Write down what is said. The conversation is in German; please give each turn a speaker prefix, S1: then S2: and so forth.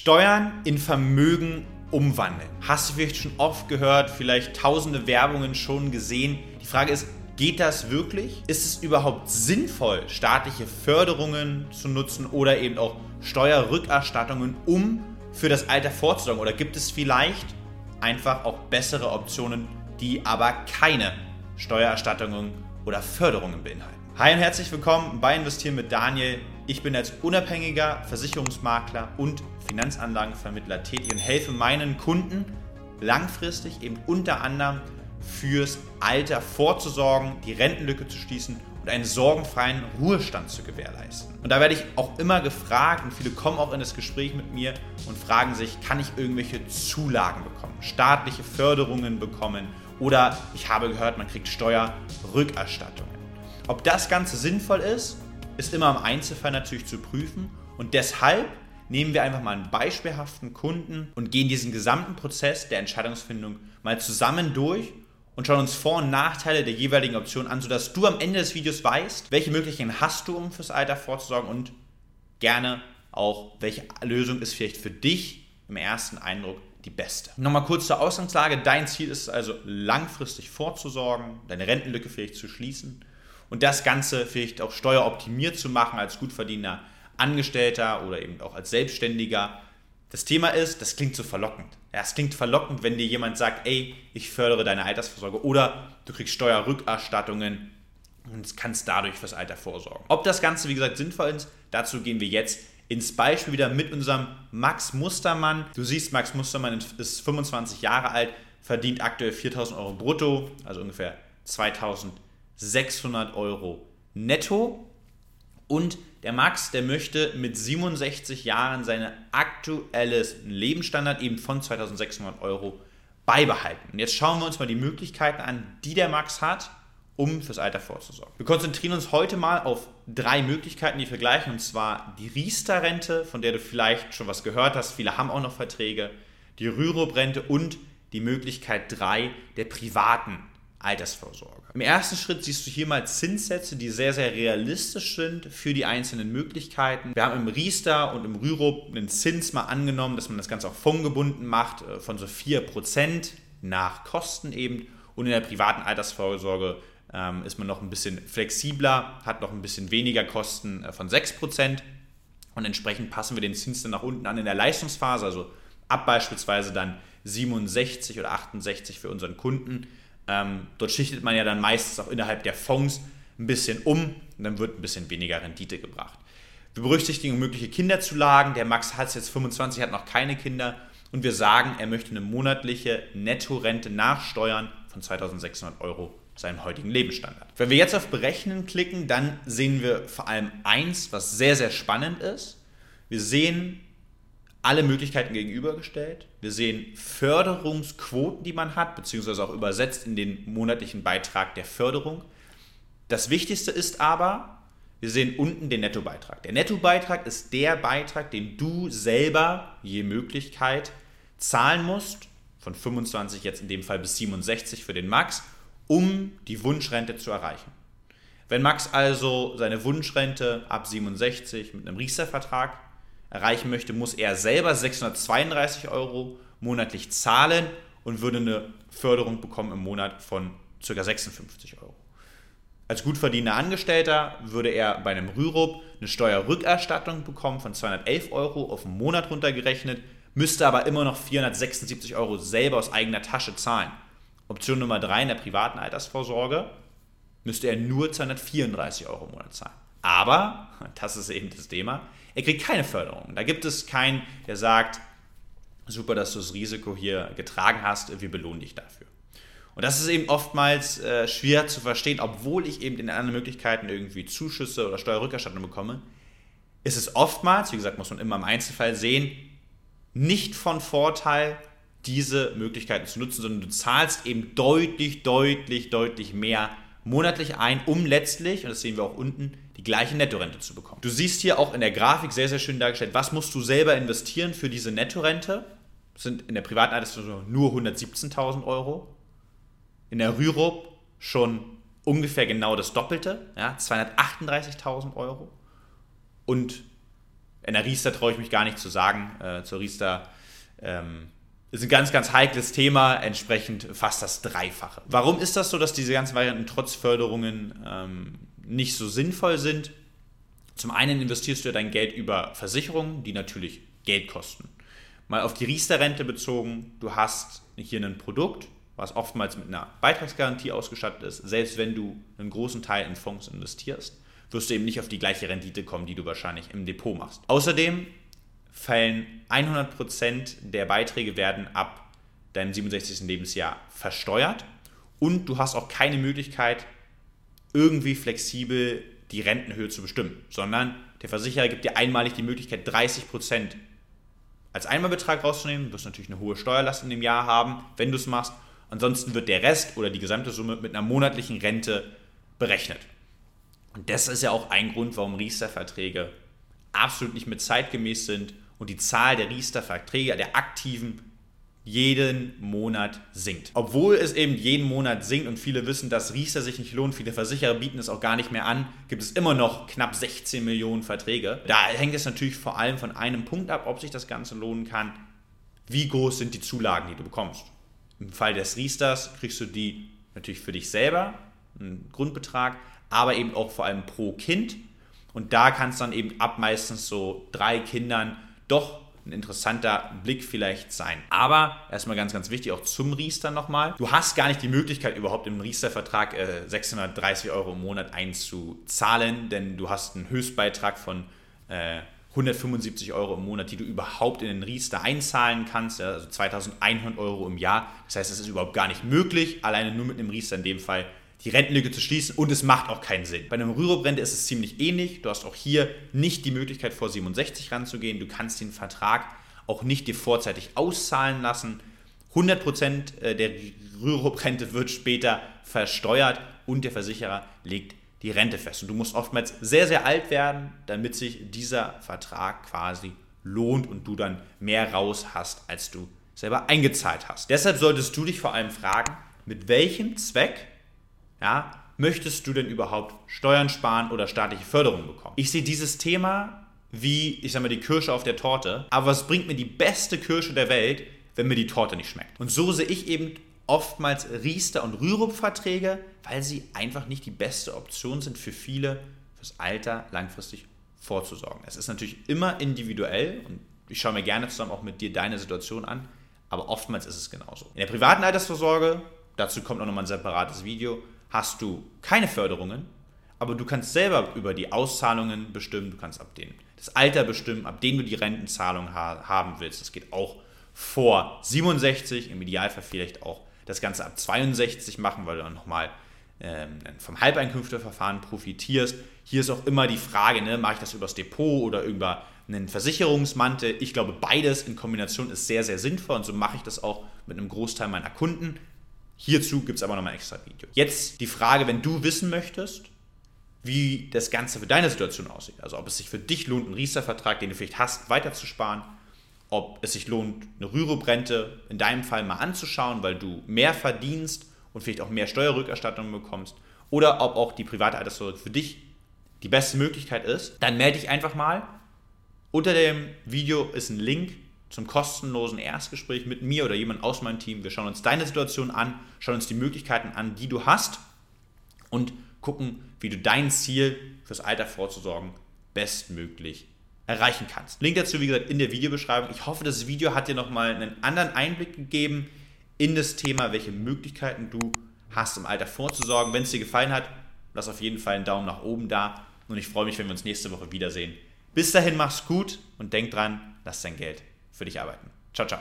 S1: Steuern in Vermögen umwandeln. Hast du vielleicht schon oft gehört, vielleicht tausende Werbungen schon gesehen. Die Frage ist, geht das wirklich? Ist es überhaupt sinnvoll, staatliche Förderungen zu nutzen oder eben auch Steuerrückerstattungen, um für das Alter vorzusorgen? Oder gibt es vielleicht einfach auch bessere Optionen, die aber keine Steuererstattungen oder Förderungen beinhalten? Hi und herzlich willkommen bei Investieren mit Daniel. Ich bin als unabhängiger Versicherungsmakler und Finanzanlagenvermittler tätig und helfe meinen Kunden langfristig eben unter anderem fürs Alter vorzusorgen, die Rentenlücke zu schließen und einen sorgenfreien Ruhestand zu gewährleisten. Und da werde ich auch immer gefragt und viele kommen auch in das Gespräch mit mir und fragen sich, kann ich irgendwelche Zulagen bekommen, staatliche Förderungen bekommen oder ich habe gehört, man kriegt Steuerrückerstattungen. Ob das Ganze sinnvoll ist, ist immer im Einzelfall natürlich zu prüfen und deshalb nehmen wir einfach mal einen beispielhaften Kunden und gehen diesen gesamten Prozess der Entscheidungsfindung mal zusammen durch und schauen uns Vor- und Nachteile der jeweiligen Option an, sodass du am Ende des Videos weißt, welche Möglichkeiten hast du, um fürs Alter vorzusorgen und gerne auch, welche Lösung ist vielleicht für dich im ersten Eindruck die beste. Nochmal kurz zur Ausgangslage. Dein Ziel ist es also, langfristig vorzusorgen, deine Rentenlücke vielleicht zu schließen und das Ganze vielleicht auch steueroptimiert zu machen als gutverdienender Angestellter oder eben auch als Selbstständiger. Das Thema ist, das klingt so verlockend. Ja, es klingt verlockend, wenn dir jemand sagt, ey, ich fördere deine Altersvorsorge oder du kriegst Steuerrückerstattungen und kannst dadurch fürs Alter vorsorgen. Ob das Ganze, wie gesagt, sinnvoll ist, dazu gehen wir jetzt ins Beispiel wieder mit unserem Max Mustermann. Du siehst, Max Mustermann ist 25 Jahre alt, verdient aktuell 4000 Euro brutto, also ungefähr 2000 600 Euro netto. Und der Max, der möchte mit 67 Jahren seinen aktuellen Lebensstandard eben von 2600 Euro beibehalten. Und jetzt schauen wir uns mal die Möglichkeiten an, die der Max hat, um fürs Alter vorzusorgen. Wir konzentrieren uns heute mal auf drei Möglichkeiten, die vergleichen, und zwar die Riester-Rente, von der du vielleicht schon was gehört hast, viele haben auch noch Verträge, die Rürup-Rente und die Möglichkeit 3 der privaten Altersvorsorge. Im ersten Schritt siehst du hier mal Zinssätze, die sehr, sehr realistisch sind für die einzelnen Möglichkeiten. Wir haben im Riester und im Rürup einen Zins mal angenommen, dass man das Ganze auch fondgebunden macht, äh, von so 4% nach Kosten eben. Und in der privaten Altersvorsorge ähm, ist man noch ein bisschen flexibler, hat noch ein bisschen weniger Kosten äh, von 6%. Und entsprechend passen wir den Zins dann nach unten an in der Leistungsphase, also ab beispielsweise dann 67 oder 68 für unseren Kunden ähm, dort schichtet man ja dann meistens auch innerhalb der Fonds ein bisschen um und dann wird ein bisschen weniger Rendite gebracht. Wir berücksichtigen mögliche Kinderzulagen. Der Max hat jetzt 25, hat noch keine Kinder und wir sagen, er möchte eine monatliche Nettorente nachsteuern von 2600 Euro seinem heutigen Lebensstandard. Wenn wir jetzt auf Berechnen klicken, dann sehen wir vor allem eins, was sehr, sehr spannend ist. Wir sehen alle Möglichkeiten gegenübergestellt. Wir sehen Förderungsquoten, die man hat, beziehungsweise auch übersetzt in den monatlichen Beitrag der Förderung. Das Wichtigste ist aber, wir sehen unten den Nettobeitrag. Der Nettobeitrag ist der Beitrag, den du selber je Möglichkeit zahlen musst, von 25 jetzt in dem Fall bis 67 für den Max, um die Wunschrente zu erreichen. Wenn Max also seine Wunschrente ab 67 mit einem Riester-Vertrag erreichen möchte, muss er selber 632 Euro monatlich zahlen und würde eine Förderung bekommen im Monat von ca. 56 Euro. Als gut verdienender Angestellter würde er bei einem Rürup eine Steuerrückerstattung bekommen von 211 Euro auf den Monat runtergerechnet, müsste aber immer noch 476 Euro selber aus eigener Tasche zahlen. Option Nummer 3 in der privaten Altersvorsorge müsste er nur 234 Euro im Monat zahlen. Aber, das ist eben das Thema, er kriegt keine Förderung. Da gibt es keinen, der sagt, super, dass du das Risiko hier getragen hast, wir belohnen dich dafür. Und das ist eben oftmals äh, schwer zu verstehen, obwohl ich eben in anderen Möglichkeiten irgendwie Zuschüsse oder Steuerrückerstattung bekomme, ist es oftmals, wie gesagt, muss man immer im Einzelfall sehen, nicht von Vorteil, diese Möglichkeiten zu nutzen, sondern du zahlst eben deutlich, deutlich, deutlich mehr monatlich ein, um letztlich, und das sehen wir auch unten, die gleiche Nettorente zu bekommen. Du siehst hier auch in der Grafik sehr, sehr schön dargestellt, was musst du selber investieren für diese Nettorente. Das sind in der privaten Altersvorsorge nur 117.000 Euro. In der Rürup schon ungefähr genau das Doppelte, ja, 238.000 Euro. Und In der Riester traue ich mich gar nicht zu sagen. Äh, zur Riester ähm, ist ein ganz, ganz heikles Thema, entsprechend fast das Dreifache. Warum ist das so, dass diese ganzen Varianten trotz Förderungen ähm, nicht so sinnvoll sind? Zum einen investierst du dein Geld über Versicherungen, die natürlich Geld kosten. Mal auf die Riester-Rente bezogen, du hast hier ein Produkt, was oftmals mit einer Beitragsgarantie ausgestattet ist. Selbst wenn du einen großen Teil in Fonds investierst, wirst du eben nicht auf die gleiche Rendite kommen, die du wahrscheinlich im Depot machst. Außerdem fallen 100% der Beiträge werden ab deinem 67. Lebensjahr versteuert und du hast auch keine Möglichkeit, irgendwie flexibel die Rentenhöhe zu bestimmen, sondern der Versicherer gibt dir einmalig die Möglichkeit, 30% als Einmalbetrag rauszunehmen. Du wirst natürlich eine hohe Steuerlast in dem Jahr haben, wenn du es machst. Ansonsten wird der Rest oder die gesamte Summe mit einer monatlichen Rente berechnet. Und das ist ja auch ein Grund, warum Riester-Verträge absolut nicht mit zeitgemäß sind und die Zahl der Riester-Verträge, der aktiven jeden Monat sinkt. Obwohl es eben jeden Monat sinkt und viele wissen, dass Riester sich nicht lohnt, viele Versicherer bieten es auch gar nicht mehr an, gibt es immer noch knapp 16 Millionen Verträge. Da hängt es natürlich vor allem von einem Punkt ab, ob sich das Ganze lohnen kann. Wie groß sind die Zulagen, die du bekommst? Im Fall des Riesters kriegst du die natürlich für dich selber, einen Grundbetrag, aber eben auch vor allem pro Kind. Und da kann es dann eben ab meistens so drei Kindern doch ein interessanter Blick vielleicht sein. Aber erstmal ganz, ganz wichtig, auch zum Riester nochmal. Du hast gar nicht die Möglichkeit, überhaupt im Riester-Vertrag äh, 630 Euro im Monat einzuzahlen, denn du hast einen Höchstbeitrag von äh, 175 Euro im Monat, die du überhaupt in den Riester einzahlen kannst, also 2100 Euro im Jahr. Das heißt, es ist überhaupt gar nicht möglich, alleine nur mit einem Riester in dem Fall die Rentenlücke zu schließen und es macht auch keinen Sinn. Bei einem Rürup-Rente ist es ziemlich ähnlich. Du hast auch hier nicht die Möglichkeit vor 67 ranzugehen. Du kannst den Vertrag auch nicht dir vorzeitig auszahlen lassen. 100% äh, der Rürup-Rente wird später versteuert und der Versicherer legt die Rente fest. Und du musst oftmals sehr, sehr alt werden, damit sich dieser Vertrag quasi lohnt und du dann mehr raus hast, als du selber eingezahlt hast. Deshalb solltest du dich vor allem fragen, mit welchem Zweck ja, möchtest du denn überhaupt Steuern sparen oder staatliche Förderung bekommen? Ich sehe dieses Thema wie, ich sag mal, die Kirsche auf der Torte, aber was bringt mir die beste Kirsche der Welt, wenn mir die Torte nicht schmeckt? Und so sehe ich eben oftmals Riester- und Rürup-Verträge, weil sie einfach nicht die beste Option sind für viele, fürs Alter langfristig vorzusorgen. Es ist natürlich immer individuell und ich schaue mir gerne zusammen auch mit dir deine Situation an, aber oftmals ist es genauso. In der privaten Altersvorsorge, dazu kommt auch nochmal ein separates Video, hast du keine Förderungen, aber du kannst selber über die Auszahlungen bestimmen, du kannst ab dem das Alter bestimmen, ab dem du die Rentenzahlung ha haben willst. Das geht auch vor 67, im Idealfall vielleicht auch das Ganze ab 62 machen, weil du dann nochmal ähm, vom Halbeinkünfteverfahren profitierst. Hier ist auch immer die Frage, ne, mache ich das übers Depot oder über einen Versicherungsmantel? Ich glaube, beides in Kombination ist sehr, sehr sinnvoll und so mache ich das auch mit einem Großteil meiner Kunden. Hierzu gibt es aber nochmal ein extra Video. Jetzt die Frage, wenn du wissen möchtest, wie das Ganze für deine Situation aussieht. Also ob es sich für dich lohnt, einen Riester-Vertrag, den du vielleicht hast, weiterzusparen. Ob es sich lohnt, eine Rürup-Rente in deinem Fall mal anzuschauen, weil du mehr verdienst und vielleicht auch mehr Steuerrückerstattung bekommst. Oder ob auch die private Altersvorsorge für dich die beste Möglichkeit ist. Dann melde dich einfach mal. Unter dem Video ist ein Link zum kostenlosen Erstgespräch mit mir oder jemand aus meinem Team. Wir schauen uns deine Situation an, schauen uns die Möglichkeiten an, die du hast und gucken, wie du dein Ziel fürs Alter vorzusorgen bestmöglich erreichen kannst. Link dazu, wie gesagt, in der Videobeschreibung. Ich hoffe, das Video hat dir nochmal einen anderen Einblick gegeben in das Thema, welche Möglichkeiten du hast, im Alter vorzusorgen. Wenn es dir gefallen hat, lass auf jeden Fall einen Daumen nach oben da und ich freue mich, wenn wir uns nächste Woche wiedersehen. Bis dahin, mach's gut und denk dran, lass dein Geld für dich arbeiten. Ciao, ciao.